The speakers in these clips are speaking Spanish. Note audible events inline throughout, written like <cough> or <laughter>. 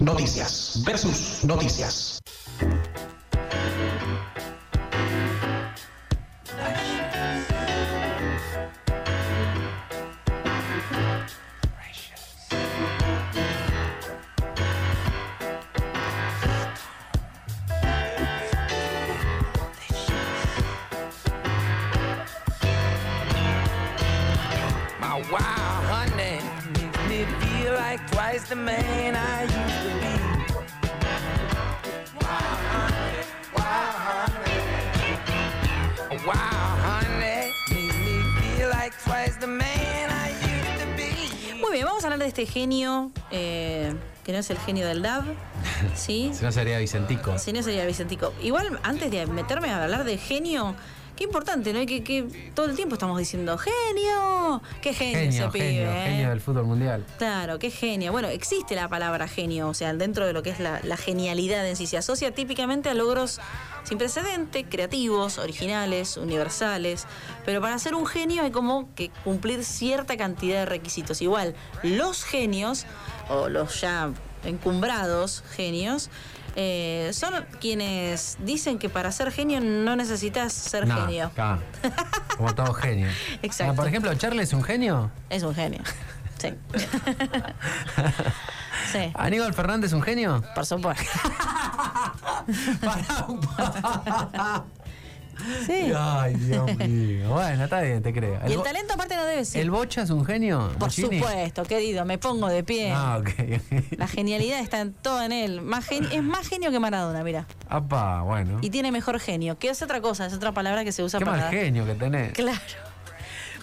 Noticias versus noticias. De este genio, eh, que no es el genio del DAB, ¿sí? <laughs> Si no sería Vicentico. Si no sería Vicentico. Igual, antes de meterme a hablar de genio, qué importante, ¿no? Que, que todo el tiempo estamos diciendo, genio, qué genio, Genio, ese pibe, genio, ¿eh? genio del fútbol mundial. Claro, qué genio. Bueno, existe la palabra genio, o sea, dentro de lo que es la, la genialidad en sí. Se asocia típicamente a logros sin precedente, creativos, originales, universales. Pero para ser un genio hay como que cumplir cierta cantidad de requisitos. Igual, los genios, o los ya encumbrados genios, eh, son quienes dicen que para ser genio no necesitas ser genio. acá. Como todo genio. <laughs> Exacto. Ah, por ejemplo, Charlie es un genio. Es un genio. Sí. <laughs> sí. Aníbal Fernández es un genio. Por supuesto. <laughs> Pará un. Sí. <laughs> Ay, Dios <laughs> mío. Bueno, está bien, te creo. Y el talento aparte no debe ser. ¿El Bocha es un genio? Por Bochini? supuesto, querido, me pongo de pie. Ah, ok. <laughs> La genialidad está en todo en él. Más es más genio que Maradona, mira. Apa, bueno. Y tiene mejor genio, que es otra cosa, es otra palabra que se usa Qué para. mal genio que tenés. Claro.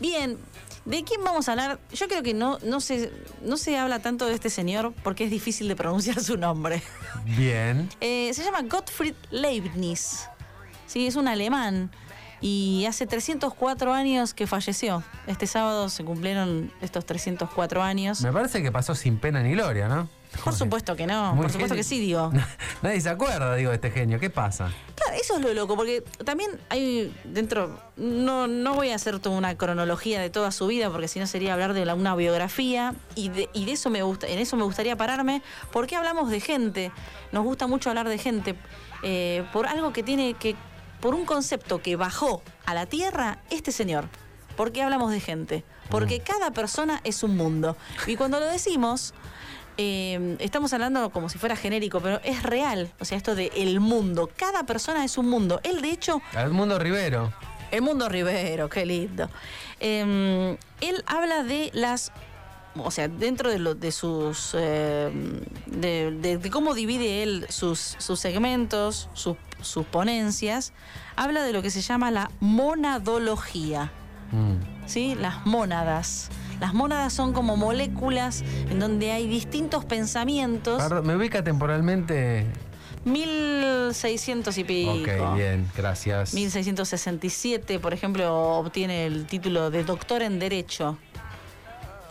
Bien, ¿de quién vamos a hablar? Yo creo que no, no, se, no se habla tanto de este señor porque es difícil de pronunciar su nombre. Bien. Eh, se llama Gottfried Leibniz. Sí, es un alemán. Y hace 304 años que falleció. Este sábado se cumplieron estos 304 años. Me parece que pasó sin pena ni gloria, ¿no? Por supuesto que no, Muy por supuesto genio. que sí, digo. <laughs> Nadie se acuerda, digo, de este genio. ¿Qué pasa? Claro, eso es lo loco, porque también hay dentro, no, no voy a hacer toda una cronología de toda su vida, porque si no sería hablar de la- una biografía, y de, y de eso me gusta, en eso me gustaría pararme, porque hablamos de gente, nos gusta mucho hablar de gente, eh, por algo que tiene que, por un concepto que bajó a la tierra este señor. ¿Por qué hablamos de gente? Porque cada persona es un mundo. Y cuando lo decimos, eh, estamos hablando como si fuera genérico, pero es real. O sea, esto de el mundo. Cada persona es un mundo. Él, de hecho, Edmundo Rivero. el mundo Rivero, qué lindo. Eh, él habla de las. O sea, dentro de, lo, de sus. eh, de, de- de cómo divide él sus, sus segmentos, sus, sus ponencias, habla de lo que se llama la monadología. Mm. ¿sí? Las mónadas. Las mónadas son como moléculas en donde hay distintos pensamientos. Perdón, ¿Me ubica temporalmente? 1600 y pico. Ok, bien, gracias. 1667, por ejemplo, obtiene el título de doctor en Derecho.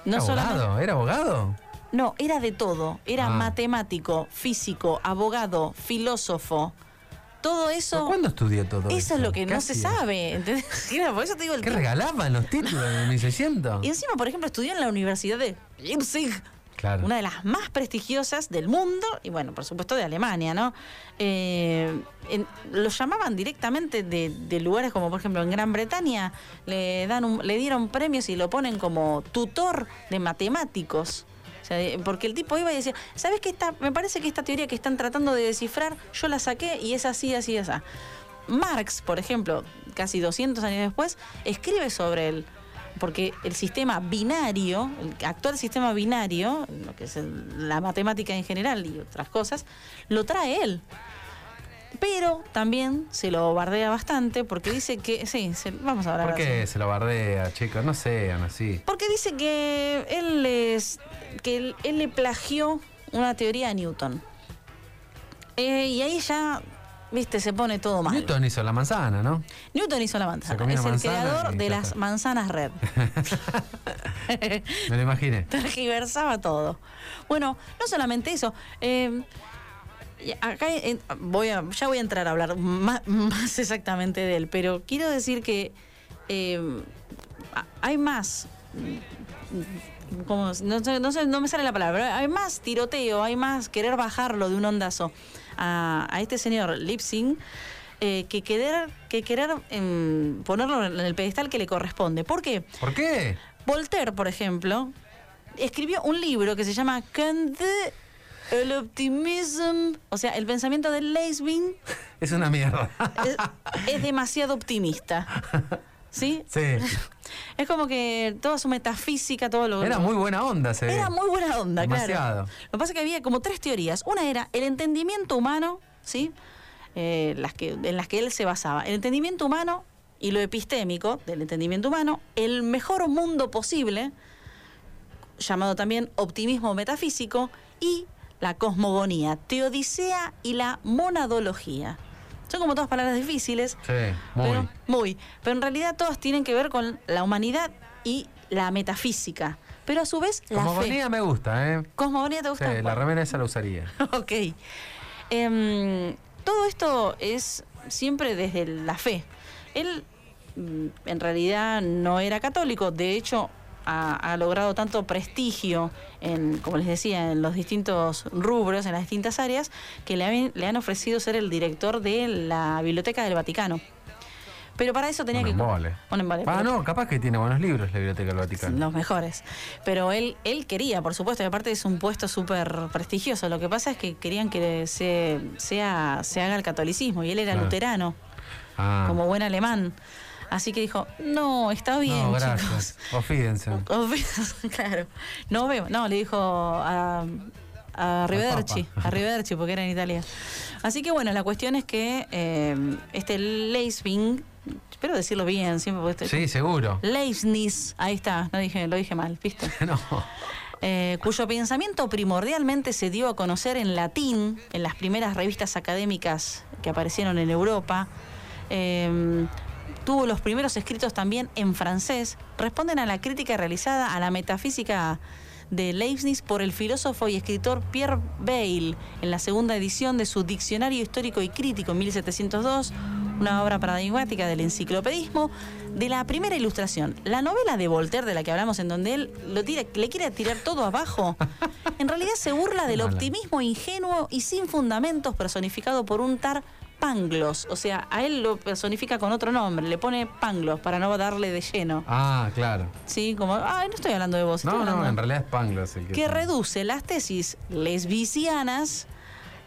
No ¿Abogado? solamente. ¿Era abogado? No, era de todo. Era Ah. matemático, físico, abogado, filósofo. Todo eso. ¿Pero ¿Cuándo estudió todo eso? Eso es lo que ¿Qué no se sabe. ¿entendés? <laughs> Por eso te digo el ¿Qué regalaban los títulos en 1600? Y encima, por ejemplo, estudió en la Universidad de Leipzig. Una de las más prestigiosas del mundo y, bueno, por supuesto, de Alemania, ¿no? Eh, en- lo llamaban directamente de, lugares como, por ejemplo, en Gran Bretaña, le, dan le dieron premios y lo ponen como tutor de matemáticos. Porque el tipo iba y decía, ¿sabes qué? Esta, me parece que esta teoría que están tratando de descifrar, yo la saqué y es así, así, así. Marx, por ejemplo, casi 200 años después, escribe sobre él. Porque el sistema binario, el actual sistema binario, lo que es el- la matemática en general y otras cosas, lo trae él. Pero también se lo bardea bastante porque dice que. Sí, se- vamos a hablar ¿Por qué así. se lo bardea, chicos? No sean así. Porque dice que él es. que él, él le plagió una teoría a Newton. Eh, y ahí ya, viste, se pone todo mal. Newton hizo la manzana, ¿no? Newton hizo la manzana. Es el creador de las manzanas red. <laughs> Me lo imaginé. <laughs> tergiversaba todo. Bueno, no solamente eso. eh, acá eh, voy a, ya voy a entrar a hablar más, más <laughs> exactamente de él, pero quiero decir que eh, hay más como, no, no, sé, no me sale la palabra, hay más tiroteo, hay más querer bajarlo de un ondazo a, a este señor Lipsing. eh, que querer, que querer em, ponerlo en el pedestal que le corresponde. ¿Por qué? ¿Por qué? Voltaire, por ejemplo, escribió un libro que se llama Candide el optimism, o sea, el pensamiento de Leibniz Es una mierda. es, es demasiado optimista. <laughs> ¿Sí? Sí. <laughs> Es como que toda su metafísica, todo lo Era muy buena onda, se. Era muy buena onda, Demasiado. claro. Lo que pasa es que había como tres teorías. Una era el entendimiento humano, ¿sí? Eh, las que, en las que él se basaba. El entendimiento humano y lo epistémico del entendimiento humano, el mejor mundo posible, llamado también optimismo metafísico, y la cosmogonía, teodicea y la monadología. Son como todas palabras difíciles, Sí, muy. pero, muy. Pero en realidad todas tienen que ver con la humanidad y la metafísica. Pero a su vez la Como fe. me gusta, ¿eh? Cosmogonía te Sí, gusta. la remera esa la usaría. <laughs> ok. Em, todo esto es siempre desde la fe. Él mm, en realidad no era católico, de hecho ha, ha logrado tanto prestigio, en, como les decía, en los distintos rubros, en las distintas áreas, que le han, le han ofrecido ser el director de la Biblioteca del Vaticano. Pero para eso tenía que... embole, Ah, no, capaz que tiene buenos libros la Biblioteca del Vaticano. los mejores. Pero él, él quería, por supuesto, y aparte es un puesto súper prestigioso. Lo que pasa es que querían que se, sea, se haga el catolicismo y él era Claro. luterano, Ah. como buen alemán. Así que dijo, no, está bien, no, chicos. gracias. Ofídense. <laughs> claro. No veo. No, le dijo a, a. Papa. A <laughs> Arrivederci, porque era en Italia. Así que bueno, la cuestión es que eh, este Leisving, espero decirlo bien, siempre porque este- Sí, seguro. Leibniz, ahí está, no dije, lo dije mal, ¿viste? <laughs> No. Eh, cuyo pensamiento primordialmente se dio a conocer en latín en las primeras revistas académicas que aparecieron en Europa. Eh, tuvo los primeros escritos también en francés. Responden a la crítica realizada a la metafísica de Leibniz por el filósofo y escritor Pierre Bayle en la segunda edición de su Diccionario Histórico y Crítico en 1702, una obra paradigmática del enciclopedismo, de la primera ilustración. La novela de Voltaire, de la que hablamos, en donde él lo tira, le quiere tirar todo abajo, <laughs> en realidad se burla del optimismo ingenuo y sin fundamentos personificado por un tar Panglos. O sea, a él lo personifica con otro nombre, le pone Panglos para no darle de lleno. Ah, claro. Sí, como, ay, no estoy hablando de vos, estoy No, hablando no, en realidad es Pangloss el que. que reduce las tesis lesbicianas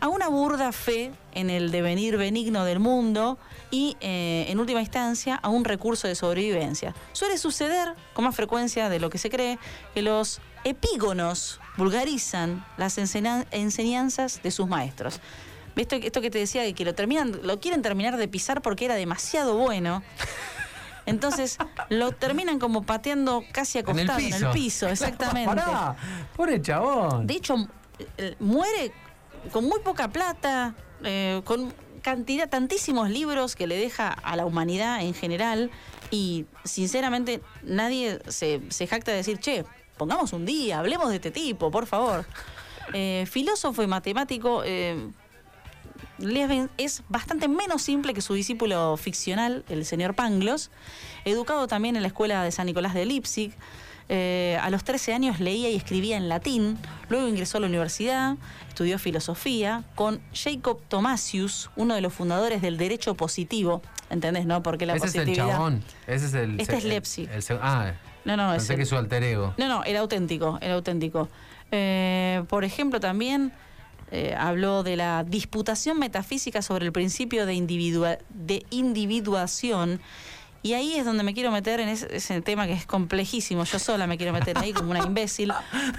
a una burda fe en el devenir benigno del mundo y, eh, en última instancia, a un recurso de sobrevivencia. Suele suceder, con más frecuencia de lo que se cree, que los epígonos vulgarizan las enseñanzas de sus maestros. ¿Viste esto que te decía de que lo terminan, lo quieren terminar de pisar porque era demasiado bueno? Entonces lo terminan como pateando casi En el acostado piso. en el piso, exactamente. <laughs> Pará, pobre chabón. De hecho, eh, muere con muy poca plata, eh, con cantidad, tantísimos libros que le deja a la humanidad en general y sinceramente nadie se, jacta de decir, che, pongamos un día, hablemos de este tipo, por favor. Eh, filósofo y matemático, eh, es bastante menos simple que su discípulo ficcional, el señor Pangloss, educado también en la escuela de San Nicolás de Leipzig. Eh, a los 13 años leía y escribía en latín, luego ingresó a la universidad, estudió filosofía con Jacob Thomasius, uno de los fundadores del derecho positivo. ¿Entendés, no? Porque la Ese es el chabón. Ese es el. Este es el- Leipzig. el seg- ah, No, no, es pensé el- que es su alter ego. no, no, era auténtico, era auténtico. Eh, por ejemplo, también eh, habló de la disputación metafísica sobre el principio de, individua- de individuación. Y ahí es donde me quiero meter en ese, ese tema que es complejísimo. Yo sola me quiero meter ahí como una imbécil.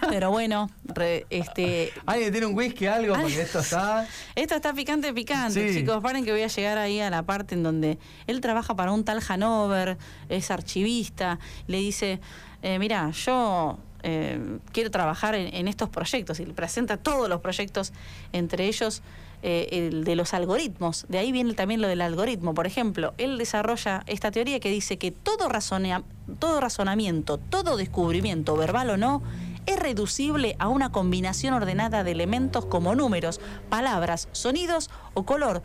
Pero bueno, re- este, ¿Alguien tiene un whisky algo? Porque esto está. esto está picante, picante, Sí. chicos. Paren que voy a llegar ahí a la parte en donde él trabaja para un tal Hanover, es archivista. Le dice, eh, mira, yo eh, quiero trabajar en, en estos proyectos. Y le presenta todos los proyectos, entre ellos eh, el de los algoritmos. De ahí viene también lo del algoritmo. Por ejemplo, él desarrolla esta teoría que dice que todo, razonea- todo razonamiento, todo descubrimiento, verbal o no, es reducible a una combinación ordenada de elementos como números, palabras, sonidos o color.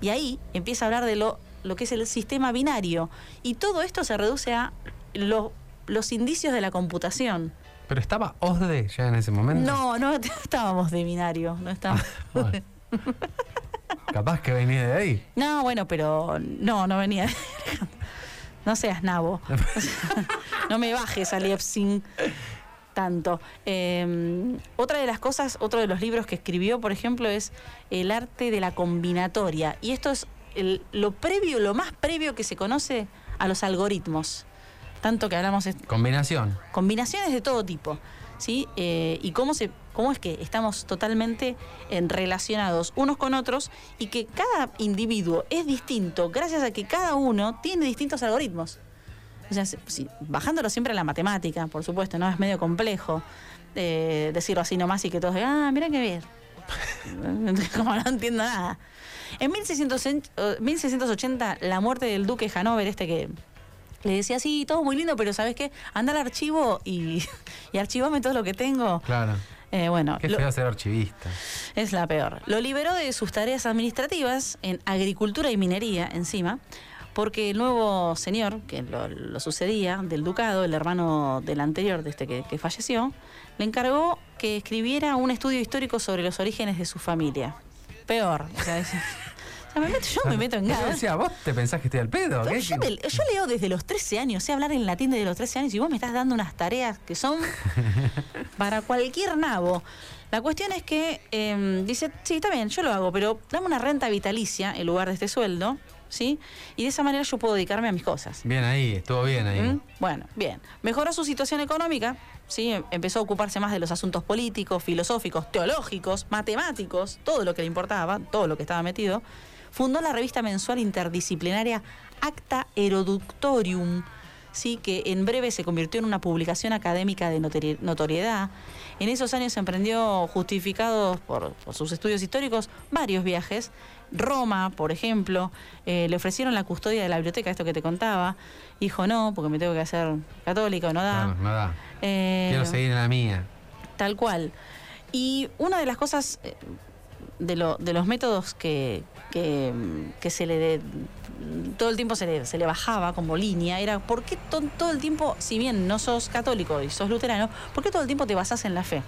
Y ahí empieza a hablar de lo, lo que es el sistema binario. Y todo esto se reduce a lo- los indicios de la computación. Pero estaba Osde ya en ese momento. No, no <laughs> estábamos de binario, no estábamos. Bueno. <laughs> Capaz que venía de ahí. No, bueno, pero no, no venía. <laughs> No seas nabo. <laughs> no me bajes a Leipzig tanto. Eh, otra de las cosas, otro de los libros que escribió, por ejemplo, es El arte de la combinatoria. Y esto es el- lo previo, lo más previo que se conoce a los algoritmos. Tanto que hablamos de Combinación. combinaciones de todo tipo. ¿Sí? Eh, y cómo, se, cómo es que estamos totalmente en relacionados unos con otros y que cada individuo es distinto gracias a que cada uno tiene distintos algoritmos. O sea, bajándolo siempre a la matemática, por supuesto, ¿no? Es medio complejo eh, decirlo así nomás y que todos digan, ah, mira qué bien. <laughs> Como no entiendo nada. En 1600 en- eh, 1680, la muerte del duque Hanover, este que le decía, sí, todo muy lindo, pero ¿sabes qué? Anda al archivo y, <laughs> y archivame todo lo que tengo. Claro. Eh, bueno, Qué feo ser archivista. es la peor. Lo liberó de sus tareas administrativas en agricultura y minería encima, porque el nuevo señor que lo, lo sucedía del ducado, el hermano del anterior, de este que, que falleció, le encargó que escribiera un estudio histórico sobre los orígenes de su familia. Peor. O sea, me meto- yo me meto en Yo nada. decía, ¿vos te pensás que estoy al pedo? ¿Qué- Yo, yo leo desde los 13 años, sé hablar en latín desde los 13 años y vos me estás dando unas tareas que son <laughs> para cualquier nabo. La cuestión es que eh, dice, sí, está bien, yo lo hago, pero dame una renta vitalicia en lugar de este sueldo, ¿sí? Y de esa manera yo puedo dedicarme a mis cosas. Bien ahí, estuvo bien ahí. ¿Mm? Bueno, bien. Mejoró su situación económica, ¿sí? Em- Empezó a ocuparse más de los asuntos políticos, filosóficos, teológicos, matemáticos, todo lo que le importaba, todo lo que estaba metido. Fundó la revista mensual interdisciplinaria Acta Eroductorium, ¿sí? que en breve se convirtió en una publicación académica de notori- notoriedad. En esos años emprendió, justificados por, por sus estudios históricos, varios viajes. Roma, por ejemplo, eh, le ofrecieron la custodia de la biblioteca, esto que te contaba. Dijo no, porque me tengo que hacer católico, no da. Claro, no da. Eh, Quiero seguir en la mía. Tal cual. Y una de las cosas, eh, de, lo- de los métodos que, que, que se le... de- todo el tiempo se le, se le bajaba como línea, era ¿por qué to- todo el tiempo, si bien no sos católico y sos luterano, ¿por qué todo el tiempo te basás en la fe?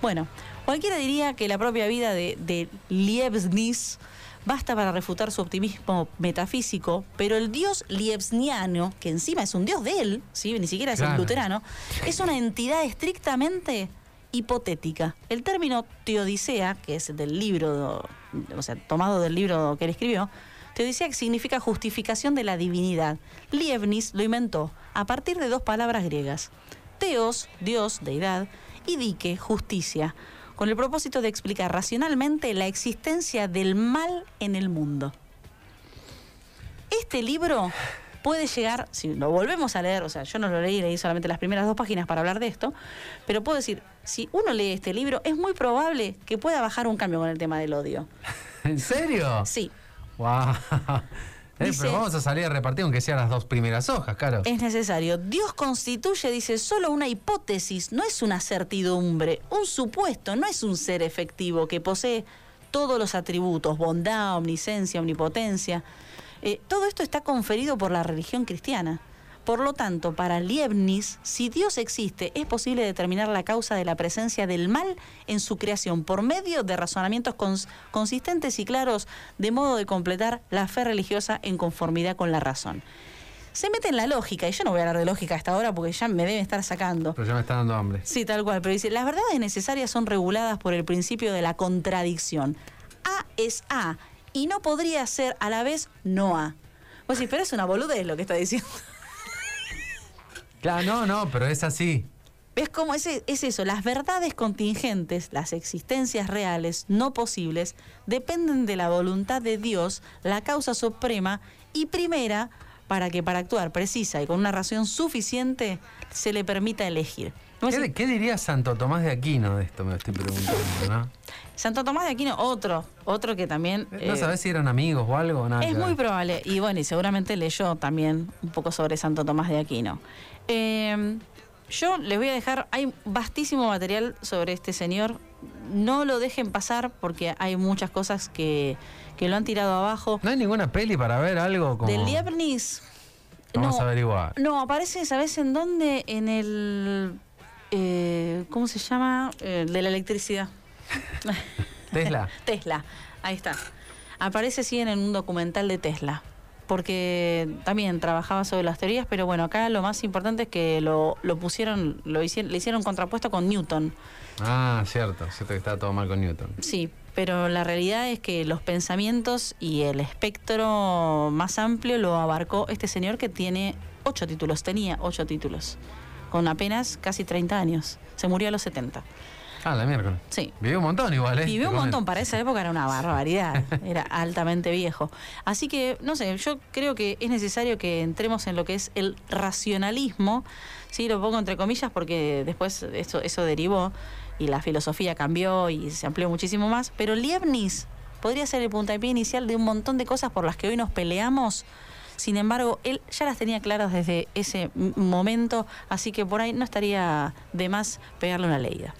Bueno, cualquiera diría que la propia vida de, de basta para refutar su optimismo metafísico, pero el dios liebsniano, que encima es un dios de él, ¿sí? ni siquiera es un Claro. luterano, es una entidad estrictamente hipotética. El término teodicea, que es del libro, o sea, tomado del libro que él escribió, teodicea significa justificación de la divinidad. Leibniz lo inventó a partir de dos palabras griegas. Teos, Dios, deidad, y dike, justicia, con el propósito de explicar racionalmente la existencia del mal en el mundo. Este libro puede llegar, si lo volvemos a leer, o sea, yo no lo leí, leí solamente las primeras dos páginas para hablar de esto, pero puedo decir, si uno lee este libro, es muy probable que pueda bajar un cambio con el tema del odio. <laughs> ¿En serio? Sí, Wow. <laughs> Eh, Dice- pero vamos a salir a repartir aunque sean las dos primeras hojas, claro. es necesario. Dios constituye, dice, solo una hipótesis, no es una certidumbre, un supuesto, no es un ser efectivo que posee todos los atributos, bondad, omniscencia, omnipotencia. Eh, todo esto está conferido por la religión cristiana. Por lo tanto, para Leibniz, si Dios existe, es posible determinar la causa de la presencia del mal en su creación por medio de razonamientos cons- consistentes y claros, de modo de completar la fe religiosa en conformidad con la razón. Se mete en la lógica, y yo no voy a hablar de lógica hasta ahora porque ya me deben estar sacando. Pero ya me está dando hambre. Sí, tal cual, pero dice, las verdades necesarias son reguladas por el principio de la contradicción. A es A y no podría ser a la vez no A. Vos decís, pero es una boludez lo que está diciendo. Claro, no, no, pero es así. ¿Ves cómo es, es eso? Las verdades contingentes, las existencias reales, no posibles, dependen de la voluntad de Dios, la causa suprema y primera, para que para actuar precisa y con una razón suficiente se le permita elegir. ¿Qué, qué diría Santo Tomás de Aquino de esto? Me estoy preguntando, ¿no? Santo Tomás de Aquino, otro, otro que también... ¿No eh, sabés si eran amigos o algo? Nada Es muy probable, y bueno, y seguramente leyó también un poco sobre Santo Tomás de Aquino. Eh, yo les voy a dejar, hay vastísimo material sobre este señor, no lo dejen pasar porque hay muchas cosas que, que lo han tirado abajo. ¿No hay ninguna peli para ver algo como...? Del Leibniz, Vamos no, a averiguar. no, aparece, ¿sabes en dónde? En el eh, ¿cómo se llama? Eh, de la electricidad. <laughs> Tesla. Tesla, ahí está. Aparece sí en un documental de Tesla, porque también trabajaba sobre las teorías, pero bueno, acá lo más importante es que lo, lo pusieron, lo hicieron, le hicieron contrapuesto con Newton. Ah, cierto, cierto que estaba todo mal con Newton. Sí, pero la realidad es que los pensamientos y el espectro más amplio lo abarcó este señor que tiene ocho títulos, tenía ocho títulos, con apenas casi 30 años. Se murió a los 70. Ah, la miércoles. Sí. Vivió un montón igual, ¿eh? Vivió un montón, para esa época era una barbaridad, <laughs> era altamente viejo. Así que, no sé, yo creo que es necesario que entremos en lo que es el racionalismo, sí, lo pongo entre comillas porque después eso, eso derivó y la filosofía cambió y se amplió muchísimo más, pero Leibniz podría ser el puntapié inicial de un montón de cosas por las que hoy nos peleamos. Sin embargo, él ya las tenía claras desde ese momento, así que por ahí no estaría de más pegarle una leída.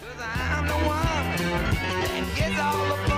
Cause I'm the one that gets all the